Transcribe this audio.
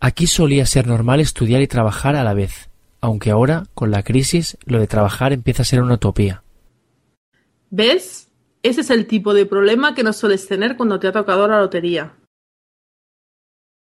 Aquí solía ser normal estudiar y trabajar a la vez, aunque ahora, con la crisis, lo de trabajar empieza a ser una utopía. ¿Ves? Ese es el tipo de problema que no sueles tener cuando te ha tocado la lotería.